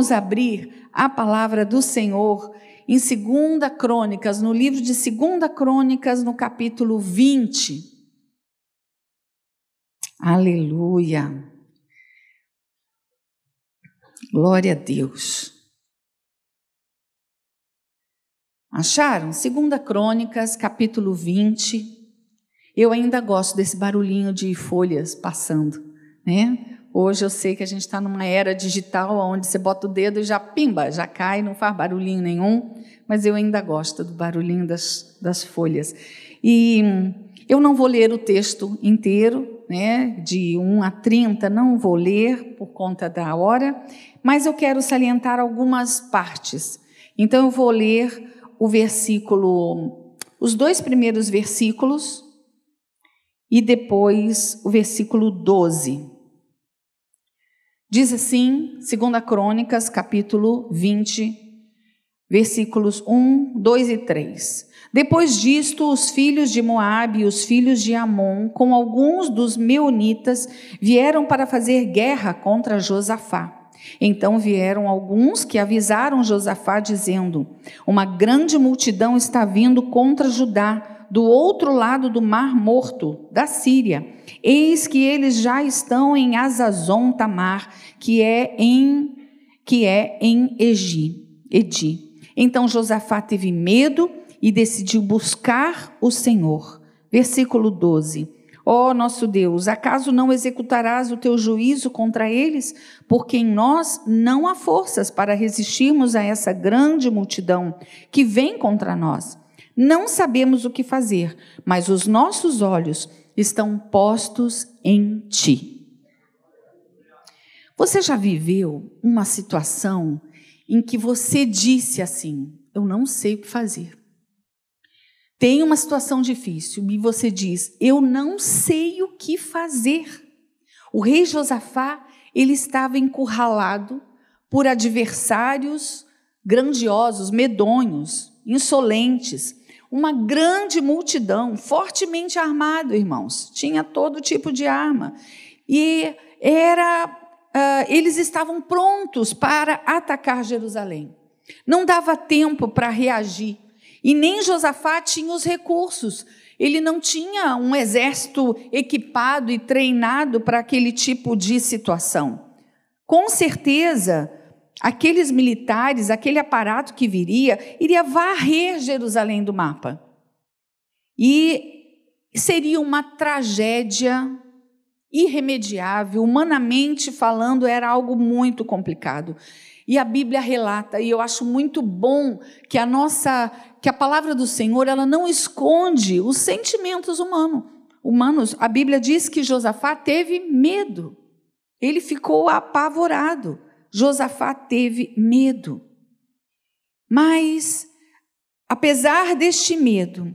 Vamos abrir a palavra do Senhor em 2 Crônicas, no livro de 2 Crônicas, no capítulo 20. Aleluia. Glória a Deus. Acharam? 2 Crônicas, capítulo 20. Eu ainda gosto desse barulhinho de folhas passando, né? Hoje eu sei que a gente está numa era digital onde você bota o dedo e já pimba, já cai, não faz barulhinho nenhum, mas eu ainda gosto do barulhinho das, das folhas. E eu não vou ler o texto inteiro, né, de 1 a 30, não vou ler por conta da hora, mas eu quero salientar algumas partes. Então eu vou ler o versículo, os dois primeiros versículos e depois o versículo 12. Diz assim, 2 Crônicas, capítulo 20, versículos 1, 2 e 3. Depois disto, os filhos de Moabe e os filhos de Amon, com alguns dos meunitas, vieram para fazer guerra contra Josafá. Então vieram alguns que avisaram Josafá, dizendo: Uma grande multidão está vindo contra Judá do outro lado do Mar Morto, da Síria. Eis que eles já estão em Azazon Tamar, que é em que é em Egi, Edi. Então Josafá teve medo e decidiu buscar o Senhor. Versículo 12. Ó oh, nosso Deus, acaso não executarás o teu juízo contra eles? Porque em nós não há forças para resistirmos a essa grande multidão que vem contra nós. Não sabemos o que fazer, mas os nossos olhos estão postos em ti. Você já viveu uma situação em que você disse assim: Eu não sei o que fazer. Tem uma situação difícil e você diz: Eu não sei o que fazer. O rei Josafá, ele estava encurralado por adversários grandiosos, medonhos, insolentes, uma grande multidão, fortemente armado, irmãos, tinha todo tipo de arma. E era, uh, eles estavam prontos para atacar Jerusalém. Não dava tempo para reagir. E nem Josafá tinha os recursos. Ele não tinha um exército equipado e treinado para aquele tipo de situação. Com certeza, aqueles militares, aquele aparato que viria, iria varrer Jerusalém do mapa. E seria uma tragédia irremediável, humanamente falando, era algo muito complicado. E a Bíblia relata, e eu acho muito bom que a nossa, que a palavra do Senhor, ela não esconde os sentimentos humanos. Humanos, a Bíblia diz que Josafá teve medo. Ele ficou apavorado. Josafá teve medo. Mas, apesar deste medo,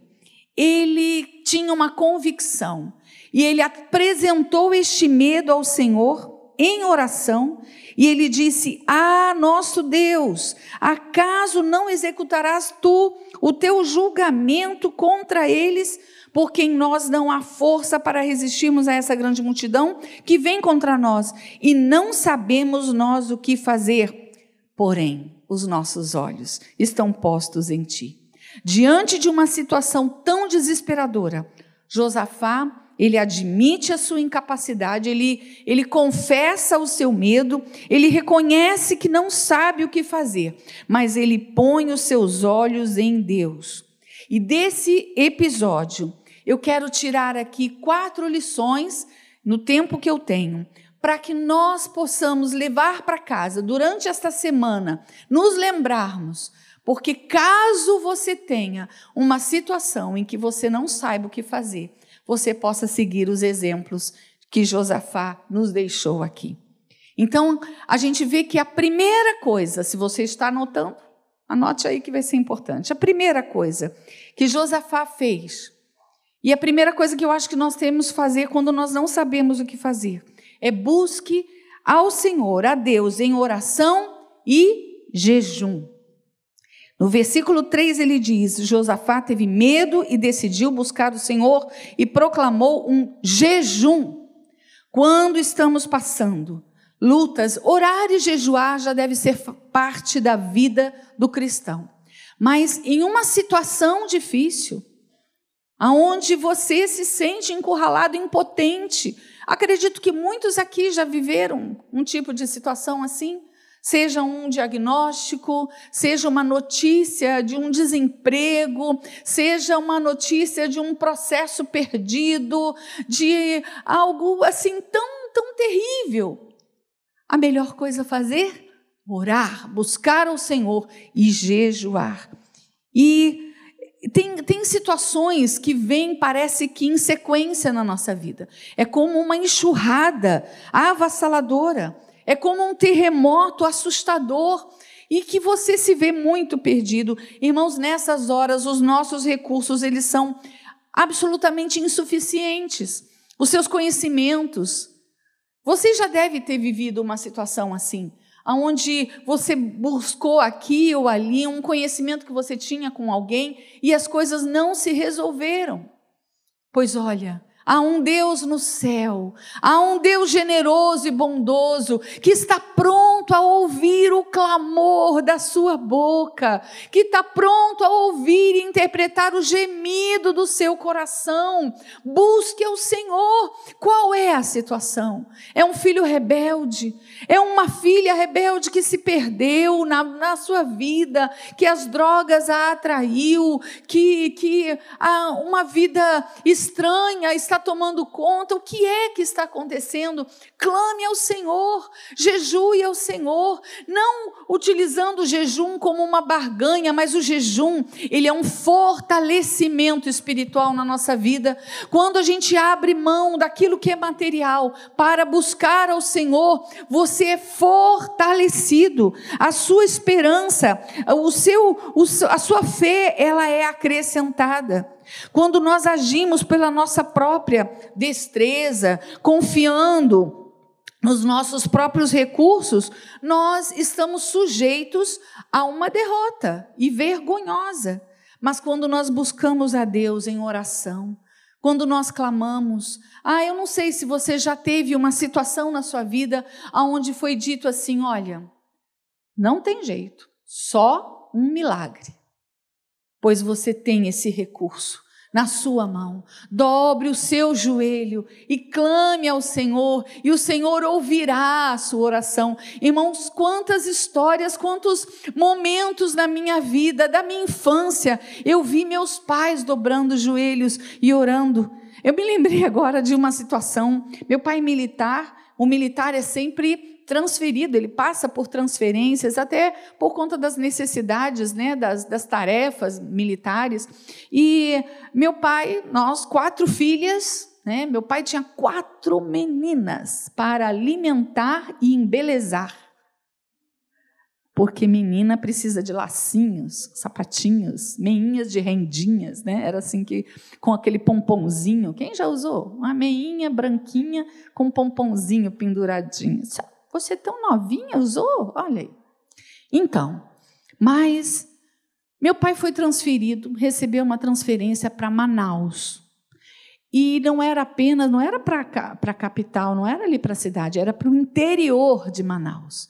ele tinha uma convicção e ele apresentou este medo ao Senhor em oração e ele disse: Ah, nosso Deus, acaso não executarás tu o teu julgamento contra eles? Porque em nós não há força para resistirmos a essa grande multidão que vem contra nós, e não sabemos nós o que fazer. Porém, os nossos olhos estão postos em ti. Diante de uma situação tão desesperadora, Josafá, ele admite a sua incapacidade, ele, ele confessa o seu medo, ele reconhece que não sabe o que fazer, mas ele põe os seus olhos em Deus. E desse episódio, eu quero tirar aqui quatro lições no tempo que eu tenho, para que nós possamos levar para casa durante esta semana, nos lembrarmos, porque caso você tenha uma situação em que você não saiba o que fazer, você possa seguir os exemplos que Josafá nos deixou aqui. Então, a gente vê que a primeira coisa, se você está anotando, anote aí que vai ser importante. A primeira coisa que Josafá fez e a primeira coisa que eu acho que nós temos que fazer quando nós não sabemos o que fazer é busque ao Senhor, a Deus, em oração e jejum. No versículo 3 ele diz: Josafá teve medo e decidiu buscar o Senhor e proclamou um jejum. Quando estamos passando lutas, orar e jejuar já deve ser parte da vida do cristão. Mas em uma situação difícil, aonde você se sente encurralado, impotente, acredito que muitos aqui já viveram um tipo de situação assim seja um diagnóstico, seja uma notícia de um desemprego, seja uma notícia de um processo perdido, de algo assim tão, tão terrível. A melhor coisa a fazer? Orar, buscar o Senhor e jejuar. E tem, tem situações que vêm, parece que em sequência na nossa vida. É como uma enxurrada avassaladora. É como um terremoto assustador e que você se vê muito perdido. Irmãos, nessas horas os nossos recursos eles são absolutamente insuficientes. Os seus conhecimentos. Você já deve ter vivido uma situação assim, aonde você buscou aqui ou ali um conhecimento que você tinha com alguém e as coisas não se resolveram. Pois olha, Há um Deus no céu, há um Deus generoso e bondoso que está pronto a ouvir o clamor da sua boca, que está pronto a ouvir e interpretar o gemido do seu coração. Busque o Senhor. Qual é a situação? É um filho rebelde? É uma filha rebelde que se perdeu na, na sua vida, que as drogas a atraiu, que, que uma vida estranha está está tomando conta, o que é que está acontecendo. Clame ao Senhor, jejue ao Senhor, não utilizando o jejum como uma barganha, mas o jejum, ele é um fortalecimento espiritual na nossa vida. Quando a gente abre mão daquilo que é material para buscar ao Senhor, você é fortalecido. A sua esperança, o seu, a sua fé, ela é acrescentada. Quando nós agimos pela nossa própria destreza, confiando nos nossos próprios recursos, nós estamos sujeitos a uma derrota e vergonhosa. Mas quando nós buscamos a Deus em oração, quando nós clamamos, ah, eu não sei se você já teve uma situação na sua vida onde foi dito assim: olha, não tem jeito, só um milagre pois você tem esse recurso na sua mão. Dobre o seu joelho e clame ao Senhor, e o Senhor ouvirá a sua oração. Irmãos, quantas histórias, quantos momentos na minha vida, da minha infância, eu vi meus pais dobrando os joelhos e orando. Eu me lembrei agora de uma situação. Meu pai militar, o militar é sempre transferido, ele passa por transferências, até por conta das necessidades, né, das, das tarefas militares. E meu pai, nós, quatro filhas, né, meu pai tinha quatro meninas para alimentar e embelezar. Porque menina precisa de lacinhos, sapatinhos, meinhas de rendinhas, né? Era assim que com aquele pomponzinho. Quem já usou? Uma meinha branquinha com pomponzinho penduradinho. Você é tão novinha usou? Olha aí. Então, mas meu pai foi transferido, recebeu uma transferência para Manaus. E não era apenas, não era para a capital, não era ali para a cidade, era para o interior de Manaus.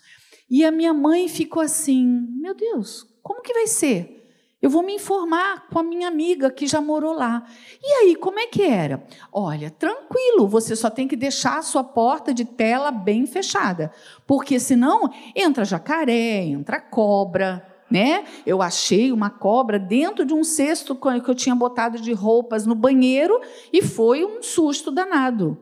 E a minha mãe ficou assim: meu Deus, como que vai ser? Eu vou me informar com a minha amiga que já morou lá. E aí, como é que era? Olha, tranquilo, você só tem que deixar a sua porta de tela bem fechada, porque senão entra jacaré, entra cobra, né? Eu achei uma cobra dentro de um cesto que eu tinha botado de roupas no banheiro e foi um susto danado.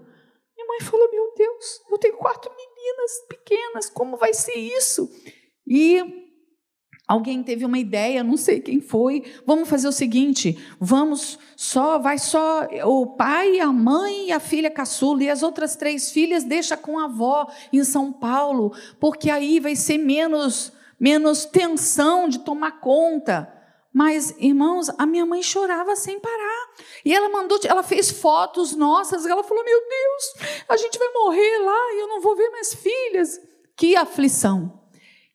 Minha mãe falou: Meu Deus, eu tenho quatro meninas pequenas, como vai ser isso? E Alguém teve uma ideia, não sei quem foi. Vamos fazer o seguinte: vamos só, vai só o pai, a mãe e a filha caçula, e as outras três filhas deixa com a avó em São Paulo, porque aí vai ser menos, menos tensão de tomar conta. Mas, irmãos, a minha mãe chorava sem parar. E ela mandou, ela fez fotos nossas, ela falou: Meu Deus, a gente vai morrer lá e eu não vou ver minhas filhas. Que aflição.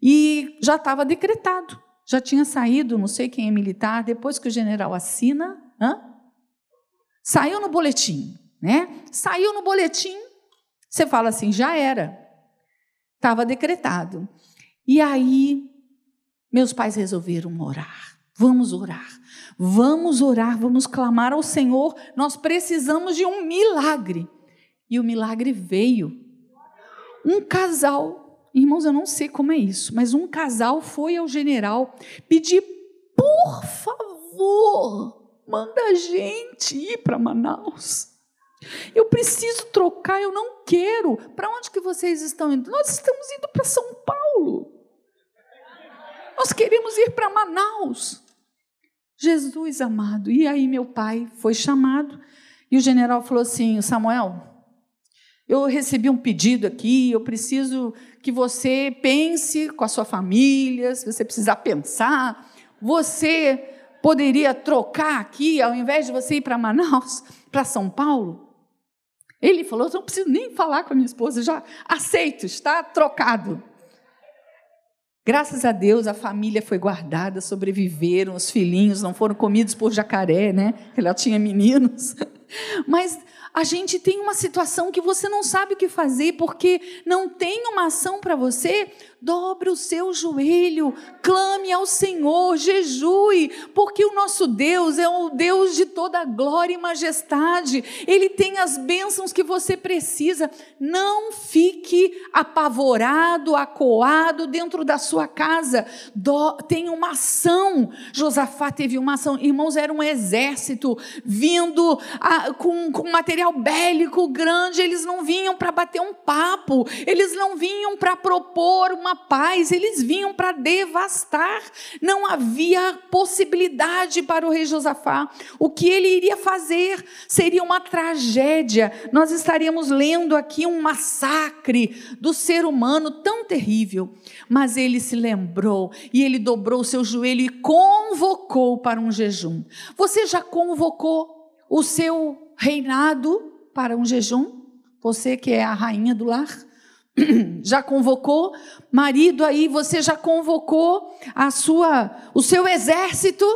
E já estava decretado, já tinha saído, não sei quem é militar, depois que o general assina, hã? saiu no boletim, né? Saiu no boletim, você fala assim, já era. Estava decretado. E aí, meus pais resolveram orar. Vamos orar. Vamos orar, vamos clamar ao Senhor. Nós precisamos de um milagre. E o milagre veio. Um casal, irmãos, eu não sei como é isso, mas um casal foi ao general pedir, por favor, manda a gente ir para Manaus. Eu preciso trocar, eu não quero. Para onde que vocês estão indo? Nós estamos indo para São Paulo. Nós queremos ir para Manaus. Jesus amado. E aí meu pai foi chamado e o general falou assim: Samuel, eu recebi um pedido aqui, eu preciso que você pense com a sua família, se você precisar pensar, você poderia trocar aqui, ao invés de você ir para Manaus, para São Paulo? Ele falou: eu não preciso nem falar com a minha esposa, já aceito, está trocado. Graças a Deus a família foi guardada, sobreviveram, os filhinhos não foram comidos por jacaré, né? Ela tinha meninos. Mas a gente tem uma situação que você não sabe o que fazer porque não tem uma ação para você, dobre o seu joelho, clame ao Senhor, jejue, porque o nosso Deus é o Deus de toda glória e majestade, Ele tem as bênçãos que você precisa. Não fique apavorado, acoado dentro da sua casa, Do, tem uma ação. Josafá teve uma ação, irmãos, era um exército vindo a, com, com material bélico grande, eles não vinham para bater um papo, eles não vinham para propor uma uma paz, eles vinham para devastar. Não havia possibilidade para o rei Josafá. O que ele iria fazer seria uma tragédia. Nós estaríamos lendo aqui um massacre do ser humano tão terrível. Mas ele se lembrou e ele dobrou seu joelho e convocou para um jejum. Você já convocou o seu reinado para um jejum? Você que é a rainha do lar? já convocou marido aí, você já convocou a sua o seu exército?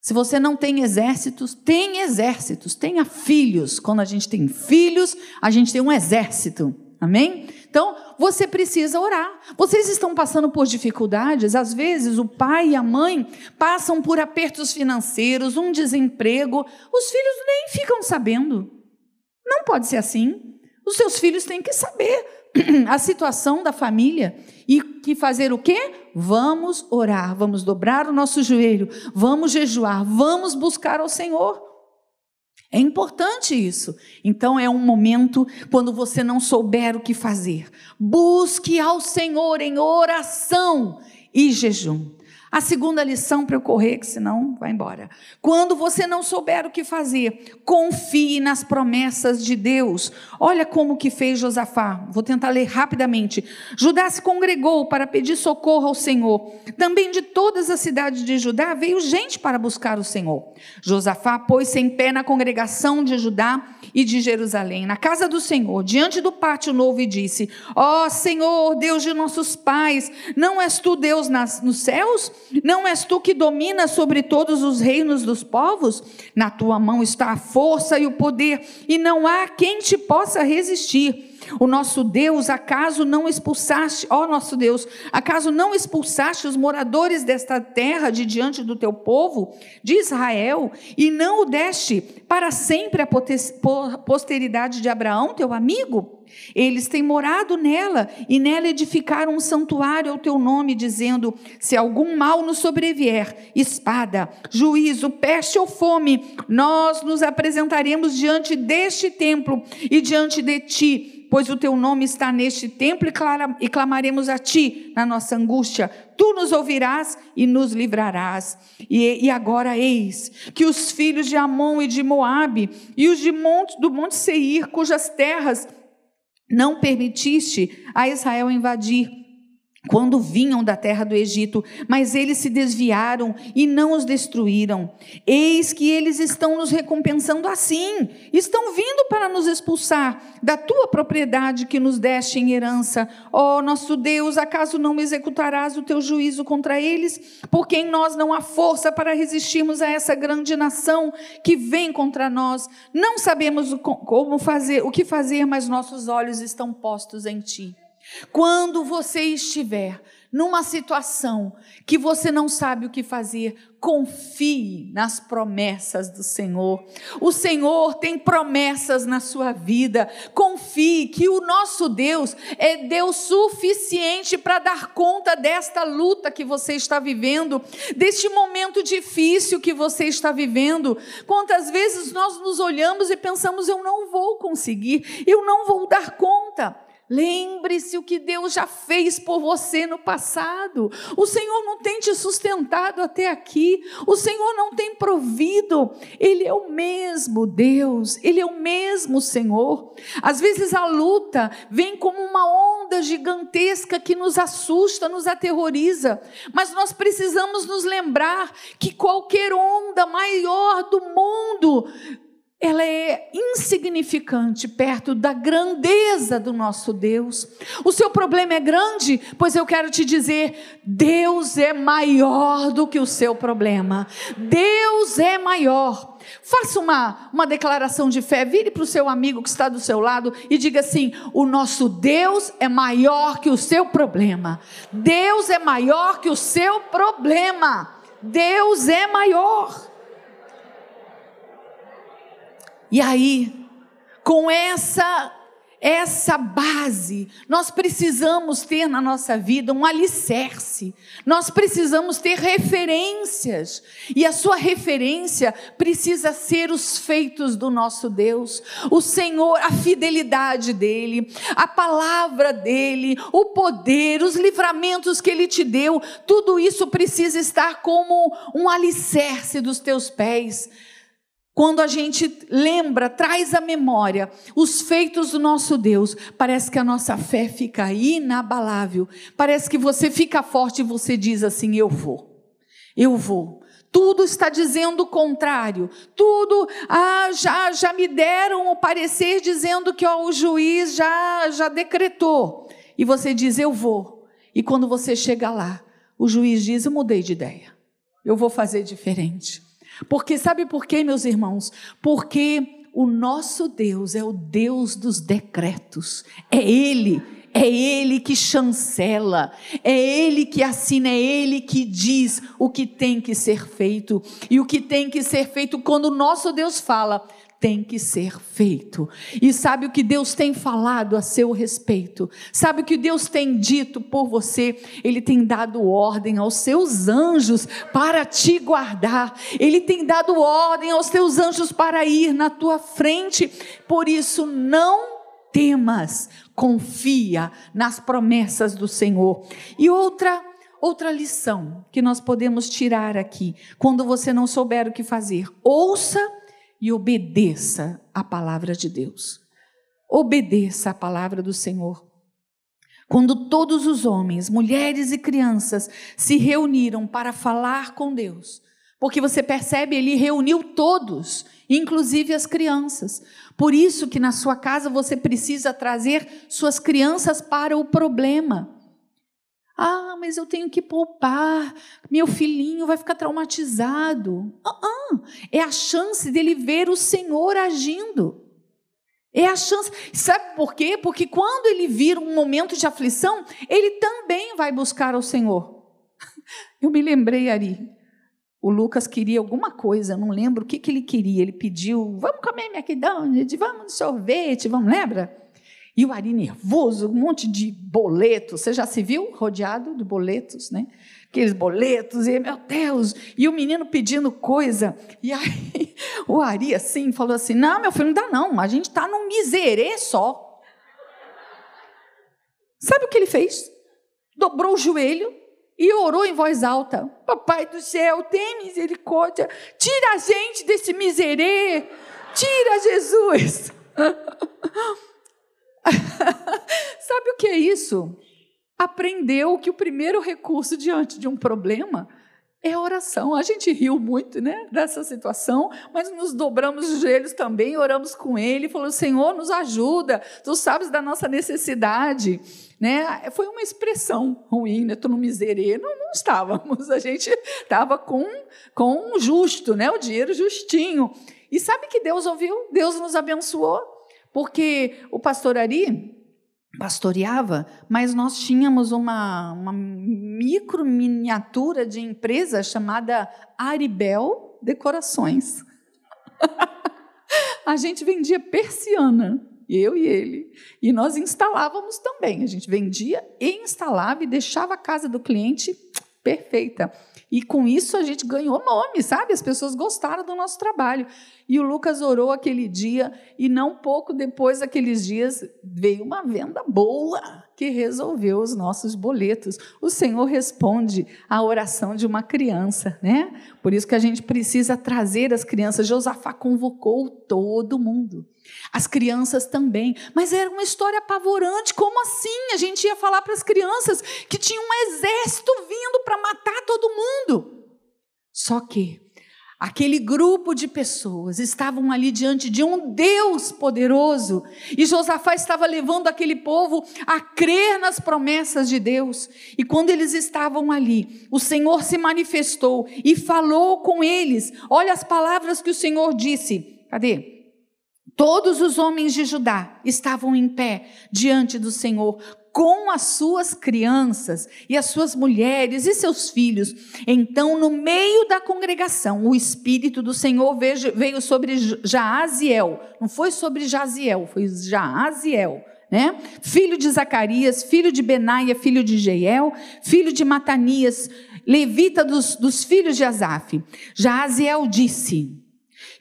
Se você não tem exércitos, tem exércitos, tenha filhos. Quando a gente tem filhos, a gente tem um exército. Amém? Então, você precisa orar. Vocês estão passando por dificuldades, às vezes o pai e a mãe passam por apertos financeiros, um desemprego, os filhos nem ficam sabendo. Não pode ser assim. Os seus filhos têm que saber a situação da família e que fazer o quê? Vamos orar, vamos dobrar o nosso joelho, vamos jejuar, vamos buscar ao Senhor. É importante isso. Então é um momento quando você não souber o que fazer. Busque ao Senhor em oração e jejum. A segunda lição para eu correr, que senão vai embora. Quando você não souber o que fazer, confie nas promessas de Deus. Olha como que fez Josafá. Vou tentar ler rapidamente. Judá se congregou para pedir socorro ao Senhor. Também de todas as cidades de Judá veio gente para buscar o Senhor. Josafá pôs-se em pé na congregação de Judá e de Jerusalém, na casa do Senhor, diante do pátio novo, e disse: Ó oh, Senhor, Deus de nossos pais, não és tu Deus nas, nos céus? Não és tu que dominas sobre todos os reinos dos povos? Na tua mão está a força e o poder, e não há quem te possa resistir. O nosso Deus, acaso não expulsaste, ó nosso Deus, acaso não expulsaste os moradores desta terra de diante do teu povo, de Israel, e não o deste para sempre a posteridade de Abraão, teu amigo? Eles têm morado nela e nela edificaram um santuário ao teu nome, dizendo: Se algum mal nos sobrevier, espada, juízo, peste ou fome, nós nos apresentaremos diante deste templo e diante de ti, pois o teu nome está neste templo e, clamaremos a ti na nossa angústia. Tu nos ouvirás e nos livrarás. E, e agora eis que os filhos de Amon e de Moabe e os de monte, do monte Seir, cujas terras não permitiste a Israel invadir quando vinham da terra do Egito, mas eles se desviaram e não os destruíram. Eis que eles estão nos recompensando assim, estão vindo para nos expulsar da tua propriedade que nos deste em herança. Ó oh, nosso Deus, acaso não executarás o teu juízo contra eles? Porque em nós não há força para resistirmos a essa grande nação que vem contra nós. Não sabemos como fazer, o que fazer, mas nossos olhos estão postos em ti. Quando você estiver numa situação que você não sabe o que fazer, confie nas promessas do Senhor. O Senhor tem promessas na sua vida. Confie que o nosso Deus é Deus suficiente para dar conta desta luta que você está vivendo, deste momento difícil que você está vivendo. Quantas vezes nós nos olhamos e pensamos: eu não vou conseguir, eu não vou dar conta. Lembre-se o que Deus já fez por você no passado. O Senhor não tem te sustentado até aqui. O Senhor não tem provido. Ele é o mesmo Deus. Ele é o mesmo Senhor. Às vezes a luta vem como uma onda gigantesca que nos assusta, nos aterroriza. Mas nós precisamos nos lembrar que qualquer onda maior do mundo ela é insignificante perto da grandeza do nosso Deus. O seu problema é grande, pois eu quero te dizer: Deus é maior do que o seu problema. Deus é maior. Faça uma, uma declaração de fé, vire para o seu amigo que está do seu lado e diga assim: o nosso Deus é maior que o seu problema. Deus é maior que o seu problema. Deus é maior. E aí, com essa essa base, nós precisamos ter na nossa vida um alicerce, nós precisamos ter referências, e a sua referência precisa ser os feitos do nosso Deus, o Senhor, a fidelidade dEle, a palavra dEle, o poder, os livramentos que Ele te deu, tudo isso precisa estar como um alicerce dos teus pés quando a gente lembra, traz à memória os feitos do nosso Deus, parece que a nossa fé fica inabalável. Parece que você fica forte e você diz assim: Eu vou, eu vou. Tudo está dizendo o contrário. Tudo, ah, já, já me deram o parecer dizendo que ó, o juiz já, já decretou. E você diz: Eu vou. E quando você chega lá, o juiz diz: Eu mudei de ideia. Eu vou fazer diferente. Porque sabe por quê, meus irmãos? Porque o nosso Deus é o Deus dos decretos. É Ele, é Ele que chancela, é Ele que assina, é Ele que diz o que tem que ser feito. E o que tem que ser feito quando o nosso Deus fala, tem que ser feito. E sabe o que Deus tem falado a seu respeito? Sabe o que Deus tem dito por você? Ele tem dado ordem aos seus anjos para te guardar. Ele tem dado ordem aos teus anjos para ir na tua frente. Por isso, não temas, confia nas promessas do Senhor. E outra outra lição que nós podemos tirar aqui, quando você não souber o que fazer, ouça e obedeça a palavra de Deus. Obedeça a palavra do Senhor. Quando todos os homens, mulheres e crianças se reuniram para falar com Deus, porque você percebe, ele reuniu todos, inclusive as crianças. Por isso que na sua casa você precisa trazer suas crianças para o problema. Ah, mas eu tenho que poupar, meu filhinho vai ficar traumatizado. Uh -uh. É a chance dele ver o Senhor agindo. É a chance. Sabe por quê? Porque quando ele vir um momento de aflição, ele também vai buscar o Senhor. Eu me lembrei, Ari. O Lucas queria alguma coisa, não lembro o que, que ele queria. Ele pediu: vamos comer McDonald's, vamos no sorvete, vamos, lembra? E o Ari nervoso, um monte de boletos. Você já se viu rodeado de boletos, né? Aqueles boletos, e meu Deus, e o menino pedindo coisa. E aí o Ari assim falou assim: Não, meu filho, não dá não, a gente está num miserê só. Sabe o que ele fez? Dobrou o joelho e orou em voz alta: Papai do céu, tem misericórdia, tira a gente desse miserê, tira Jesus. Sabe o que é isso? Aprendeu que o primeiro recurso diante de um problema é a oração. A gente riu muito né, dessa situação, mas nos dobramos os joelhos também, oramos com ele, falou: Senhor, nos ajuda, tu sabes da nossa necessidade. Né? Foi uma expressão ruim, né? tu não miserê. Não, não estávamos, a gente estava com, com justo, né? o dinheiro justinho. E sabe que Deus ouviu? Deus nos abençoou. Porque o pastor Ari, pastoreava, mas nós tínhamos uma, uma micro miniatura de empresa chamada Aribel Decorações. a gente vendia persiana, eu e ele, e nós instalávamos também. A gente vendia e instalava e deixava a casa do cliente perfeita. E com isso a gente ganhou nome, sabe? As pessoas gostaram do nosso trabalho. E o Lucas orou aquele dia, e não pouco depois daqueles dias veio uma venda boa que resolveu os nossos boletos. O Senhor responde à oração de uma criança, né? Por isso que a gente precisa trazer as crianças. Josafá convocou todo mundo. As crianças também. Mas era uma história apavorante. Como assim? A gente ia falar para as crianças que tinha um exército vindo para matar todo mundo. Só que Aquele grupo de pessoas estavam ali diante de um Deus poderoso e Josafá estava levando aquele povo a crer nas promessas de Deus. E quando eles estavam ali, o Senhor se manifestou e falou com eles. Olha as palavras que o Senhor disse. Cadê? Todos os homens de Judá estavam em pé diante do Senhor, com as suas crianças e as suas mulheres e seus filhos. Então, no meio da congregação, o Espírito do Senhor veio sobre Jaaziel. Não foi sobre Jaziel, foi Jaaziel. Né? Filho de Zacarias, filho de Benaia, filho de Jeiel, filho de Matanias, levita dos, dos filhos de Asaf. Jaaziel disse: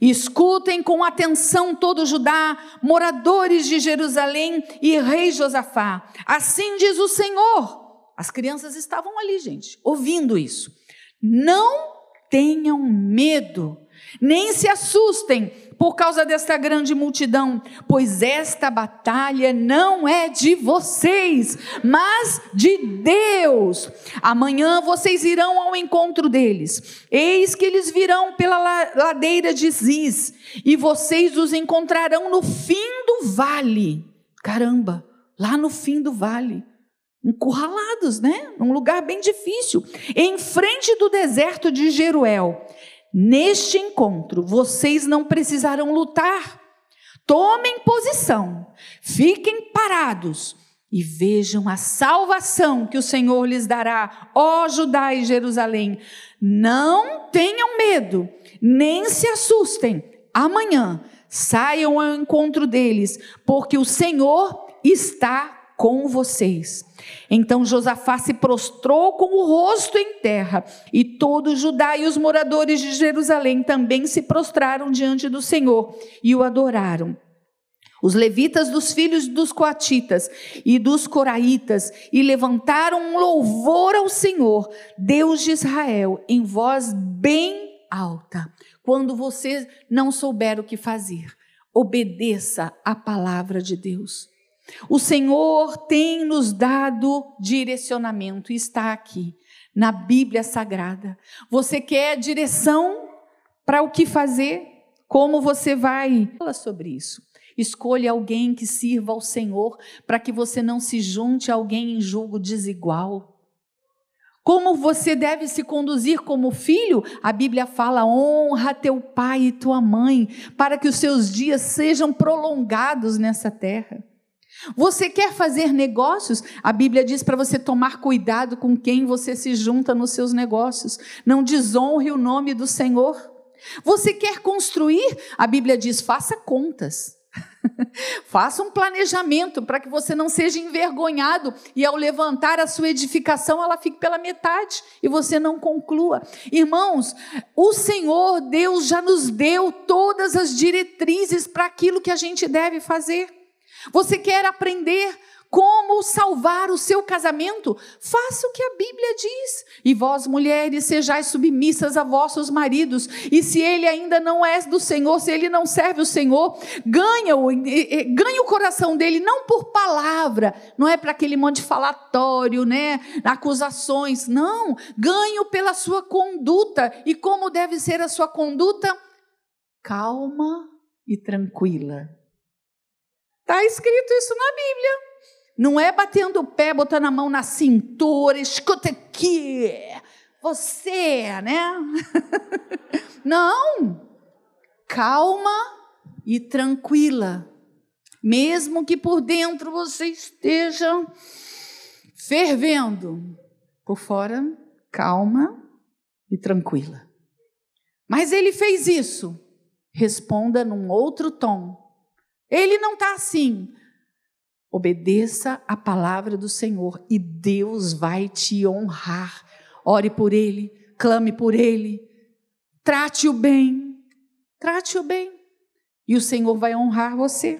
Escutem com atenção todo Judá, moradores de Jerusalém e rei Josafá. Assim diz o Senhor. As crianças estavam ali, gente, ouvindo isso. Não tenham medo, nem se assustem, por causa desta grande multidão, pois esta batalha não é de vocês, mas de Deus. Amanhã vocês irão ao encontro deles. Eis que eles virão pela ladeira de Ziz, e vocês os encontrarão no fim do vale. Caramba, lá no fim do vale encurralados, né? Num lugar bem difícil, em frente do deserto de Jeruel. Neste encontro, vocês não precisarão lutar. Tomem posição, fiquem parados e vejam a salvação que o Senhor lhes dará, ó Judá e Jerusalém. Não tenham medo, nem se assustem. Amanhã saiam ao encontro deles, porque o Senhor está com vocês. Então Josafá se prostrou com o rosto em terra, e todo Judá e os moradores de Jerusalém também se prostraram diante do Senhor e o adoraram. Os levitas dos filhos dos coatitas e dos coraitas e levantaram um louvor ao Senhor, Deus de Israel, em voz bem alta. Quando você não souber o que fazer, obedeça a palavra de Deus. O Senhor tem nos dado direcionamento está aqui na Bíblia Sagrada. Você quer direção para o que fazer? Como você vai? Fala sobre isso. Escolha alguém que sirva ao Senhor para que você não se junte a alguém em julgo desigual. Como você deve se conduzir como filho? A Bíblia fala: honra teu pai e tua mãe, para que os seus dias sejam prolongados nessa terra. Você quer fazer negócios? A Bíblia diz para você tomar cuidado com quem você se junta nos seus negócios. Não desonre o nome do Senhor. Você quer construir? A Bíblia diz: faça contas. Faça um planejamento para que você não seja envergonhado e ao levantar a sua edificação ela fique pela metade e você não conclua. Irmãos, o Senhor Deus já nos deu todas as diretrizes para aquilo que a gente deve fazer. Você quer aprender como salvar o seu casamento? Faça o que a Bíblia diz. E vós, mulheres, sejais submissas a vossos maridos. E se ele ainda não é do Senhor, se ele não serve o Senhor, ganha-o, ganha o coração dele, não por palavra, não é para aquele monte de falatório, né? Acusações. Não, ganho pela sua conduta. E como deve ser a sua conduta? Calma e tranquila Está escrito isso na Bíblia. Não é batendo o pé, botando a mão na cintura, escuta aqui, você, né? Não. Calma e tranquila. mesmo que por dentro você esteja fervendo, por fora, calma e tranquila. Mas ele fez isso. Responda num outro tom. Ele não está assim. Obedeça a palavra do Senhor e Deus vai te honrar. Ore por ele, clame por ele, trate-o bem, trate-o bem. E o Senhor vai honrar você.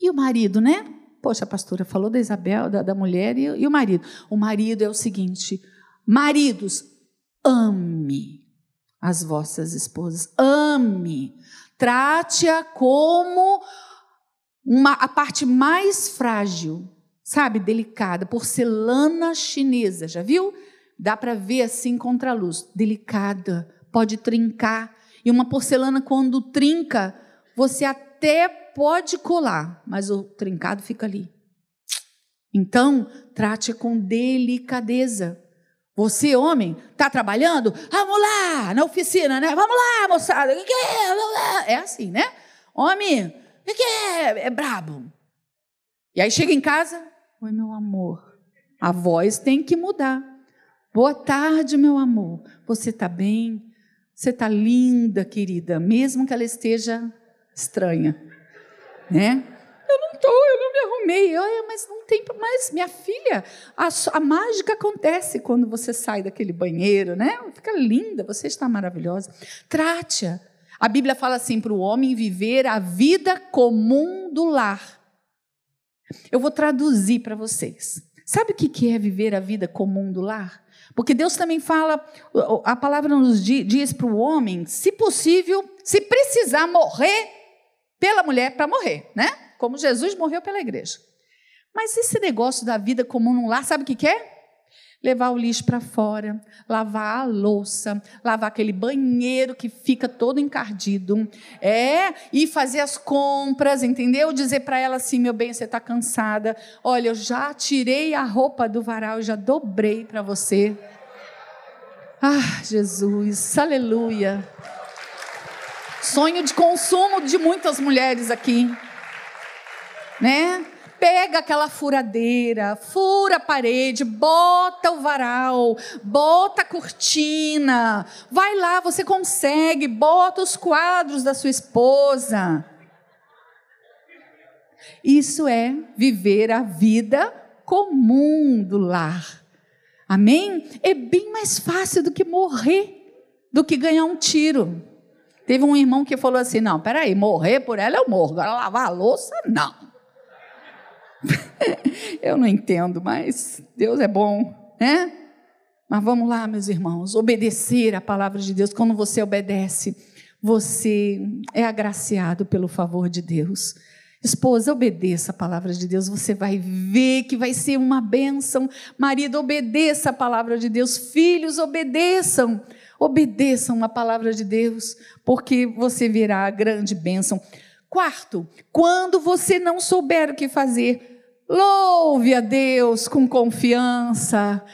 E o marido, né? Poxa, a pastora falou da Isabel, da, da mulher e, e o marido. O marido é o seguinte: maridos, ame as vossas esposas, ame, trate-a como uma, a parte mais frágil, sabe, delicada, porcelana chinesa, já viu? Dá para ver assim contra a luz, delicada, pode trincar. E uma porcelana quando trinca, você até pode colar, mas o trincado fica ali. Então, trate com delicadeza. Você, homem, está trabalhando? Vamos lá, na oficina, né? Vamos lá, moçada. É? é assim, né? Homem, que é? É brabo. E aí chega em casa, oi meu amor, a voz tem que mudar. Boa tarde, meu amor. Você está bem? Você está linda, querida, mesmo que ela esteja estranha, né? Eu não estou, eu não me arrumei. Olha, mas não tem mais, minha filha. A, a mágica acontece quando você sai daquele banheiro, né? Fica linda, você está maravilhosa. Trate-a a Bíblia fala assim para o homem viver a vida comum do lar. Eu vou traduzir para vocês. Sabe o que é viver a vida comum do lar? Porque Deus também fala, a palavra nos diz para o homem, se possível, se precisar morrer pela mulher, para morrer, né? Como Jesus morreu pela igreja. Mas esse negócio da vida comum no lar, sabe o que é? levar o lixo para fora, lavar a louça, lavar aquele banheiro que fica todo encardido, é, e fazer as compras, entendeu? Dizer para ela assim, meu bem, você está cansada, olha, eu já tirei a roupa do varal, já dobrei para você. Ah, Jesus, aleluia. Sonho de consumo de muitas mulheres aqui, né? Pega aquela furadeira, fura a parede, bota o varal, bota a cortina, vai lá, você consegue, bota os quadros da sua esposa. Isso é viver a vida comum do lar. Amém? É bem mais fácil do que morrer, do que ganhar um tiro. Teve um irmão que falou assim: não, peraí, morrer por ela eu morro, agora lavar a louça, não. Eu não entendo, mas Deus é bom, né? Mas vamos lá, meus irmãos, obedecer a palavra de Deus. Quando você obedece, você é agraciado pelo favor de Deus. Esposa, obedeça a palavra de Deus, você vai ver que vai ser uma bênção. Marido, obedeça a palavra de Deus. Filhos, obedeçam. Obedeçam a palavra de Deus, porque você verá a grande bênção. Quarto, quando você não souber o que fazer, louve a Deus com confiança.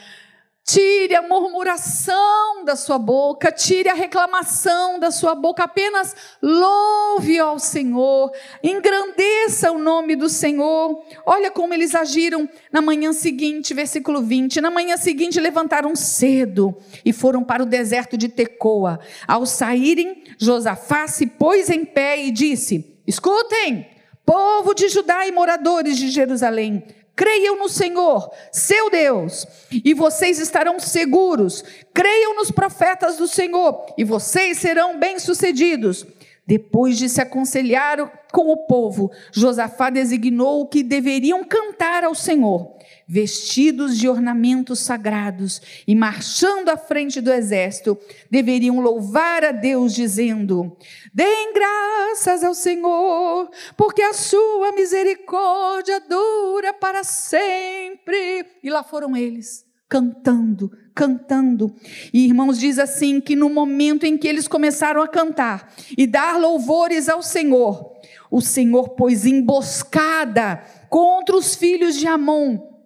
Tire a murmuração da sua boca, tire a reclamação da sua boca, apenas louve ao Senhor, engrandeça o nome do Senhor. Olha como eles agiram na manhã seguinte, versículo 20. Na manhã seguinte levantaram cedo e foram para o deserto de Tecoa. Ao saírem, Josafá se pôs em pé e disse: Escutem, povo de Judá e moradores de Jerusalém, creiam no Senhor, seu Deus, e vocês estarão seguros. Creiam nos profetas do Senhor, e vocês serão bem-sucedidos. Depois de se aconselhar com o povo, Josafá designou que deveriam cantar ao Senhor vestidos de ornamentos sagrados e marchando à frente do exército, deveriam louvar a Deus, dizendo: Deem graças ao Senhor, porque a sua misericórdia dura para sempre. E lá foram eles, cantando, cantando. E irmãos, diz assim: que no momento em que eles começaram a cantar e dar louvores ao Senhor, o Senhor pôs emboscada contra os filhos de Amon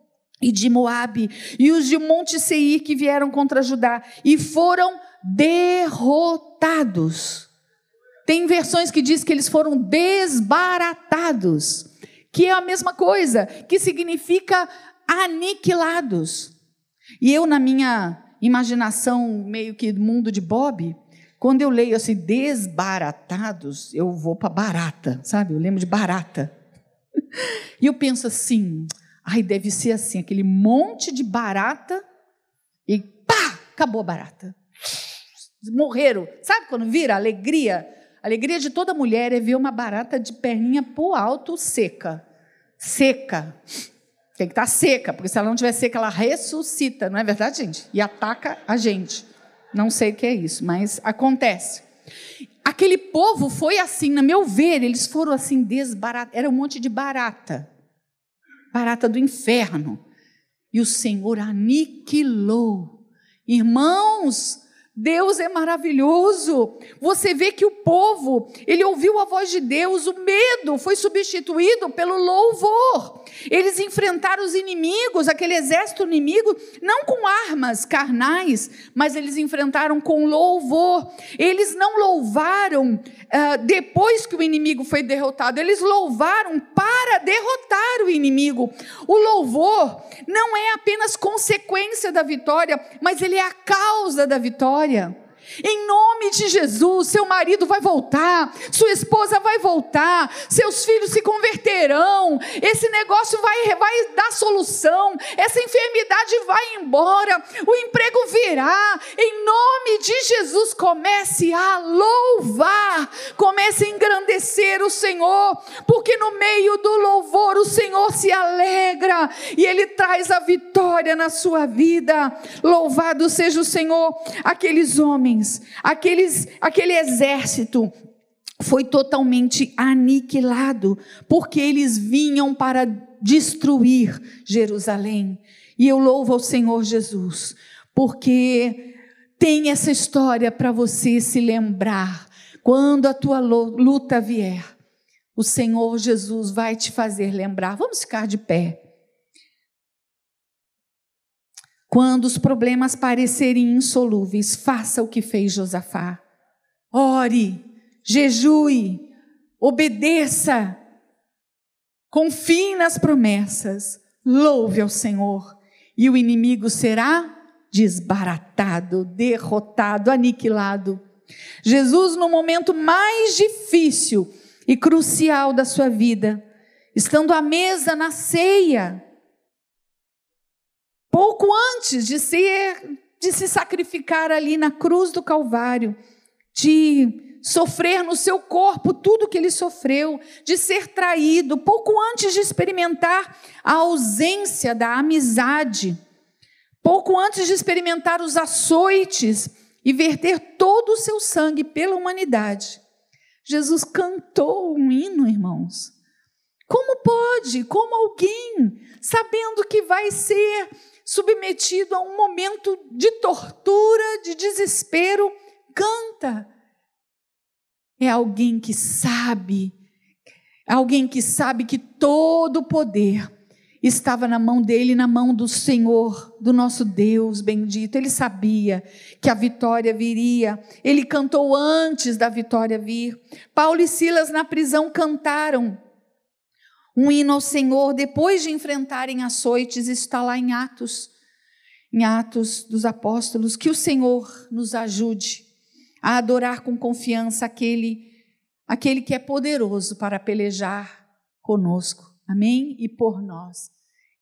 e de Moabe, e os de Monte Seir que vieram contra Judá, e foram derrotados. Tem versões que diz que eles foram desbaratados, que é a mesma coisa, que significa aniquilados. E eu, na minha imaginação, meio que mundo de Bob, quando eu leio assim, desbaratados, eu vou para barata, sabe? Eu lembro de barata. E eu penso assim, ai, deve ser assim, aquele monte de barata e pá, acabou a barata. Morreram. Sabe quando vira alegria? A alegria de toda mulher é ver uma barata de perninha pro alto seca. Seca. Tem que estar tá seca, porque se ela não estiver seca, ela ressuscita, não é verdade, gente? E ataca a gente. Não sei o que é isso, mas acontece. Aquele povo foi assim, no meu ver, eles foram assim desbaratados. Era um monte de barata. Barata do inferno. E o Senhor aniquilou. Irmãos, Deus é maravilhoso. Você vê que o povo, ele ouviu a voz de Deus, o medo foi substituído pelo louvor. Eles enfrentaram os inimigos, aquele exército inimigo, não com armas carnais, mas eles enfrentaram com louvor. Eles não louvaram uh, depois que o inimigo foi derrotado, eles louvaram para derrotar o inimigo. O louvor não é apenas consequência da vitória, mas ele é a causa da vitória vitória. Em nome de Jesus, seu marido vai voltar, sua esposa vai voltar, seus filhos se converterão, esse negócio vai, vai dar solução, essa enfermidade vai embora, o emprego virá. Em nome de Jesus, comece a louvar, comece a engrandecer o Senhor, porque no meio do louvor o Senhor se alegra e Ele traz a vitória na sua vida. Louvado seja o Senhor, aqueles homens homens, aqueles, aquele exército foi totalmente aniquilado, porque eles vinham para destruir Jerusalém. E eu louvo ao Senhor Jesus, porque tem essa história para você se lembrar. Quando a tua luta vier, o Senhor Jesus vai te fazer lembrar. Vamos ficar de pé. Quando os problemas parecerem insolúveis, faça o que fez Josafá. Ore, jejue, obedeça, confie nas promessas, louve ao Senhor, e o inimigo será desbaratado, derrotado, aniquilado. Jesus, no momento mais difícil e crucial da sua vida, estando à mesa na ceia, pouco antes de ser de se sacrificar ali na cruz do Calvário, de sofrer no seu corpo tudo que ele sofreu, de ser traído, pouco antes de experimentar a ausência da amizade, pouco antes de experimentar os açoites e verter todo o seu sangue pela humanidade. Jesus cantou um hino, irmãos. Como pode, como alguém, sabendo que vai ser submetido a um momento de tortura, de desespero, canta. É alguém que sabe, alguém que sabe que todo o poder estava na mão dele, na mão do Senhor, do nosso Deus bendito. Ele sabia que a vitória viria. Ele cantou antes da vitória vir. Paulo e Silas na prisão cantaram um hino ao Senhor depois de enfrentarem açoites, está lá em Atos, em Atos dos Apóstolos, que o Senhor nos ajude a adorar com confiança aquele, aquele que é poderoso para pelejar conosco. Amém? E por nós.